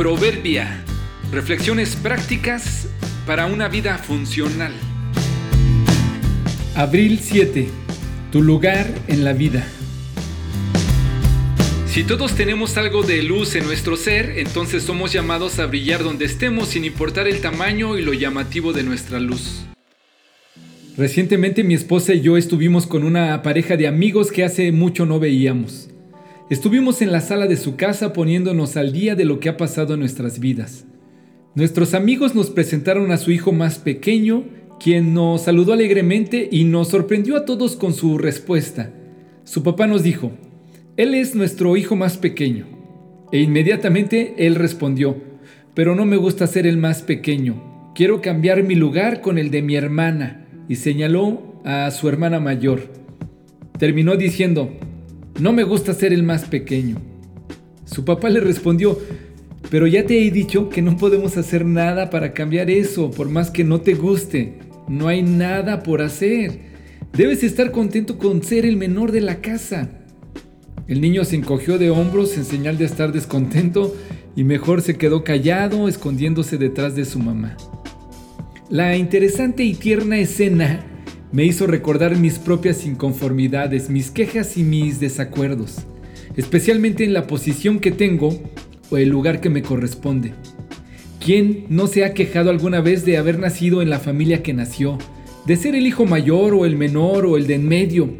Proverbia. Reflexiones prácticas para una vida funcional. Abril 7. Tu lugar en la vida. Si todos tenemos algo de luz en nuestro ser, entonces somos llamados a brillar donde estemos sin importar el tamaño y lo llamativo de nuestra luz. Recientemente mi esposa y yo estuvimos con una pareja de amigos que hace mucho no veíamos. Estuvimos en la sala de su casa poniéndonos al día de lo que ha pasado en nuestras vidas. Nuestros amigos nos presentaron a su hijo más pequeño, quien nos saludó alegremente y nos sorprendió a todos con su respuesta. Su papá nos dijo, Él es nuestro hijo más pequeño. E inmediatamente él respondió, pero no me gusta ser el más pequeño. Quiero cambiar mi lugar con el de mi hermana. Y señaló a su hermana mayor. Terminó diciendo, no me gusta ser el más pequeño. Su papá le respondió, pero ya te he dicho que no podemos hacer nada para cambiar eso, por más que no te guste. No hay nada por hacer. Debes estar contento con ser el menor de la casa. El niño se encogió de hombros en señal de estar descontento y mejor se quedó callado, escondiéndose detrás de su mamá. La interesante y tierna escena me hizo recordar mis propias inconformidades, mis quejas y mis desacuerdos, especialmente en la posición que tengo o el lugar que me corresponde. ¿Quién no se ha quejado alguna vez de haber nacido en la familia que nació, de ser el hijo mayor o el menor o el de en medio?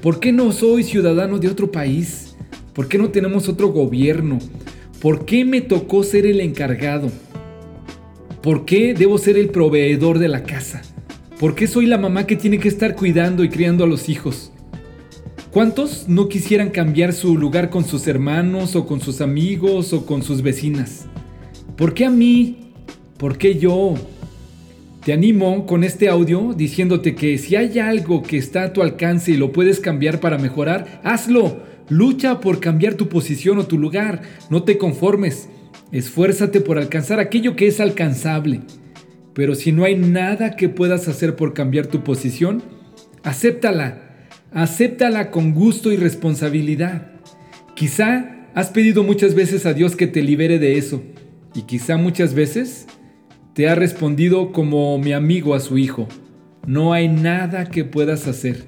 ¿Por qué no soy ciudadano de otro país? ¿Por qué no tenemos otro gobierno? ¿Por qué me tocó ser el encargado? ¿Por qué debo ser el proveedor de la casa? ¿Por qué soy la mamá que tiene que estar cuidando y criando a los hijos? ¿Cuántos no quisieran cambiar su lugar con sus hermanos o con sus amigos o con sus vecinas? ¿Por qué a mí? ¿Por qué yo? Te animo con este audio diciéndote que si hay algo que está a tu alcance y lo puedes cambiar para mejorar, hazlo. Lucha por cambiar tu posición o tu lugar. No te conformes. Esfuérzate por alcanzar aquello que es alcanzable. Pero si no hay nada que puedas hacer por cambiar tu posición, acéptala. Acéptala con gusto y responsabilidad. Quizá has pedido muchas veces a Dios que te libere de eso. Y quizá muchas veces te ha respondido como mi amigo a su hijo. No hay nada que puedas hacer.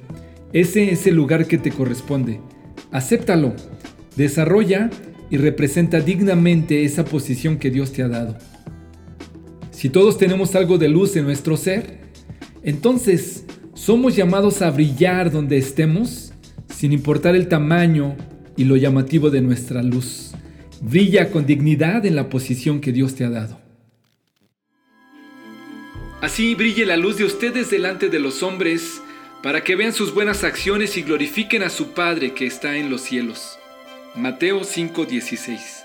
Ese es el lugar que te corresponde. Acéptalo. Desarrolla y representa dignamente esa posición que Dios te ha dado. Si todos tenemos algo de luz en nuestro ser, entonces somos llamados a brillar donde estemos, sin importar el tamaño y lo llamativo de nuestra luz. Brilla con dignidad en la posición que Dios te ha dado. Así brille la luz de ustedes delante de los hombres, para que vean sus buenas acciones y glorifiquen a su Padre que está en los cielos. Mateo 5:16